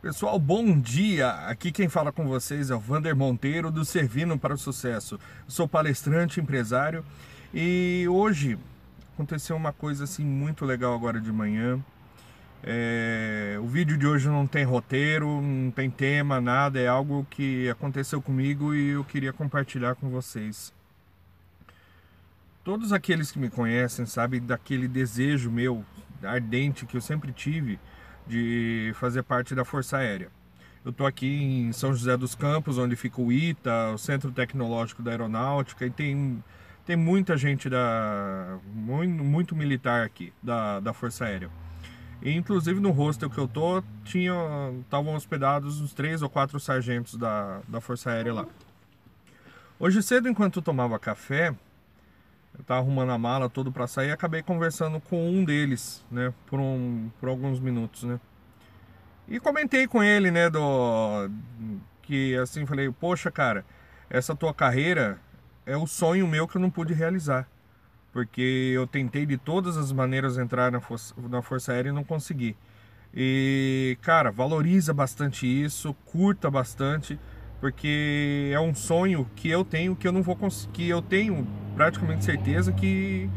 Pessoal, bom dia! Aqui quem fala com vocês é o Vander Monteiro do Servindo para o Sucesso. Eu sou palestrante, empresário e hoje aconteceu uma coisa assim muito legal agora de manhã. É... O vídeo de hoje não tem roteiro, não tem tema, nada, é algo que aconteceu comigo e eu queria compartilhar com vocês. Todos aqueles que me conhecem sabem daquele desejo meu ardente que eu sempre tive de fazer parte da Força Aérea. Eu estou aqui em São José dos Campos, onde fica o ITA, o Centro Tecnológico da Aeronáutica, e tem, tem muita gente da muito, muito militar aqui da, da Força Aérea. E, inclusive no hostel que eu tinha estavam hospedados uns três ou quatro sargentos da, da Força Aérea lá. Hoje cedo, enquanto eu tomava café, eu tava arrumando a mala todo para sair, acabei conversando com um deles, né, por, um, por alguns minutos, né. E comentei com ele, né, do que assim falei, poxa, cara, essa tua carreira é o sonho meu que eu não pude realizar, porque eu tentei de todas as maneiras entrar na força, na força aérea e não consegui. E cara, valoriza bastante isso, curta bastante porque é um sonho que eu tenho que eu não vou conseguir, eu tenho praticamente certeza que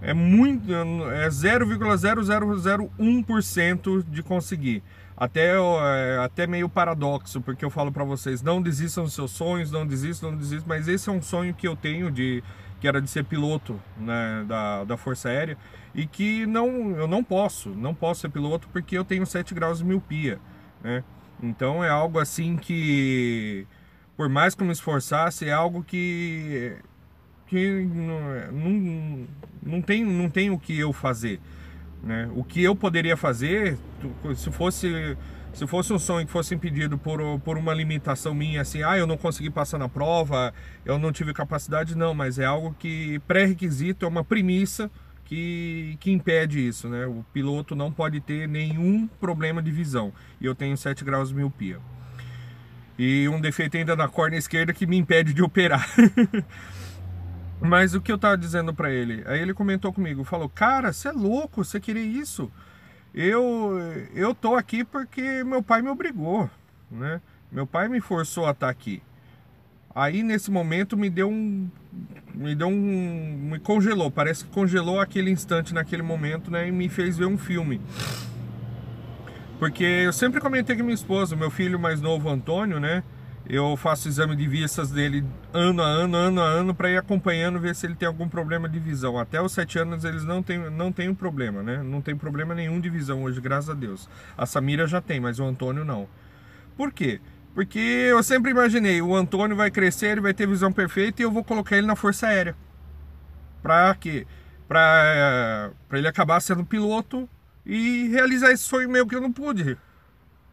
é muito é 0,0001% de conseguir. Até é, até meio paradoxo, porque eu falo para vocês, não desistam dos seus sonhos, não desistam, não desistam, mas esse é um sonho que eu tenho de que era de ser piloto né, da, da Força Aérea e que não eu não posso, não posso ser piloto porque eu tenho 7 graus de miopia, né? Então é algo assim que, por mais que eu me esforçasse, é algo que, que não, não, não, tem, não tem o que eu fazer. Né? O que eu poderia fazer, se fosse, se fosse um sonho que fosse impedido por, por uma limitação minha, assim, ah, eu não consegui passar na prova, eu não tive capacidade, não, mas é algo que pré-requisito, é uma premissa que, que impede isso, né? O piloto não pode ter nenhum problema de visão. E eu tenho 7 graus de miopia. E um defeito ainda na córnea esquerda que me impede de operar. Mas o que eu tava dizendo para ele? Aí ele comentou comigo, falou: "Cara, você é louco, você queria isso? Eu eu tô aqui porque meu pai me obrigou, né? Meu pai me forçou a estar tá aqui. Aí nesse momento me deu um me deu um me congelou, parece que congelou aquele instante naquele momento, né, e me fez ver um filme. Porque eu sempre comentei com minha esposa, meu filho mais novo, Antônio, né? Eu faço exame de vistas dele ano a ano, ano a ano, para ir acompanhando, ver se ele tem algum problema de visão. Até os sete anos eles não têm, não têm problema, né? Não tem problema nenhum de visão hoje, graças a Deus. A Samira já tem, mas o Antônio não. Por quê? Porque eu sempre imaginei, o Antônio vai crescer, ele vai ter visão perfeita e eu vou colocar ele na Força Aérea. Pra quê? Pra, pra ele acabar sendo piloto e realizar esse sonho meu que eu não pude.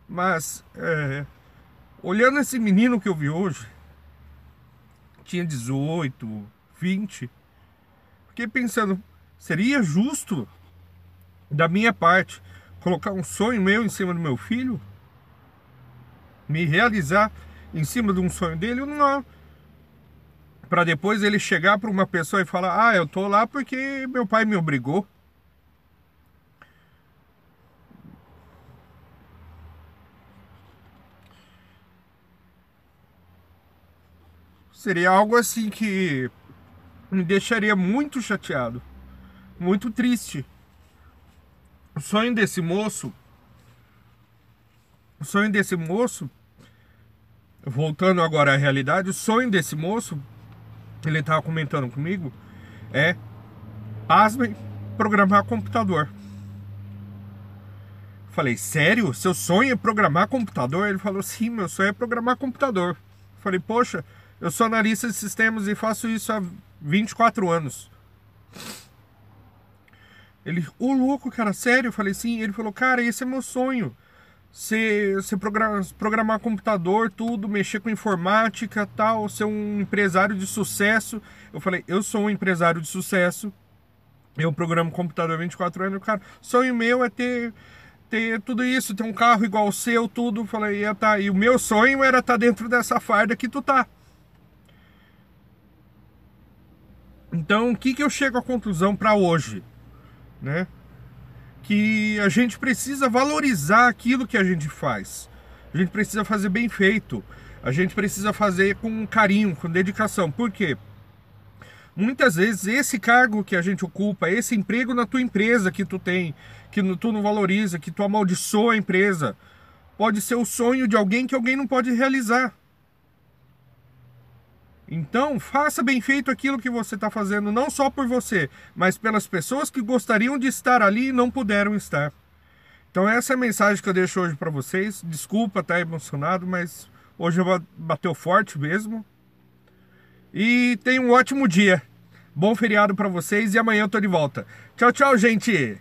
Mas, é, olhando esse menino que eu vi hoje, tinha 18, 20, fiquei pensando, seria justo da minha parte colocar um sonho meu em cima do meu filho? me realizar em cima de um sonho dele, não. Para depois ele chegar para uma pessoa e falar: "Ah, eu tô lá porque meu pai me obrigou". Seria algo assim que me deixaria muito chateado, muito triste. O sonho desse moço, o sonho desse moço voltando agora à realidade, o sonho desse moço, ele estava comentando comigo, é, pasmem, programar computador. Falei, sério? Seu sonho é programar computador? Ele falou, sim, meu sonho é programar computador. Falei, poxa, eu sou analista de sistemas e faço isso há 24 anos. Ele, ô louco, cara, sério? Eu falei, sim. Ele falou, cara, esse é meu sonho você, programar, programar computador, tudo, mexer com informática, tal, ser um empresário de sucesso. Eu falei, eu sou um empresário de sucesso. Eu programo computador há 24 anos, cara. Sonho meu é ter ter tudo isso, ter um carro igual o seu, tudo. Falei, ia tá. E o meu sonho era estar tá dentro dessa farda que tu tá. Então, o que que eu chego à conclusão para hoje, né? que a gente precisa valorizar aquilo que a gente faz. A gente precisa fazer bem feito. A gente precisa fazer com carinho, com dedicação. Por quê? Muitas vezes esse cargo que a gente ocupa, esse emprego na tua empresa que tu tem, que tu não valoriza, que tu amaldiçoa a empresa, pode ser o sonho de alguém que alguém não pode realizar. Então, faça bem feito aquilo que você está fazendo, não só por você, mas pelas pessoas que gostariam de estar ali e não puderam estar. Então, essa é a mensagem que eu deixo hoje para vocês. Desculpa estar emocionado, mas hoje bateu forte mesmo. E tenha um ótimo dia. Bom feriado para vocês e amanhã eu tô de volta. Tchau, tchau, gente!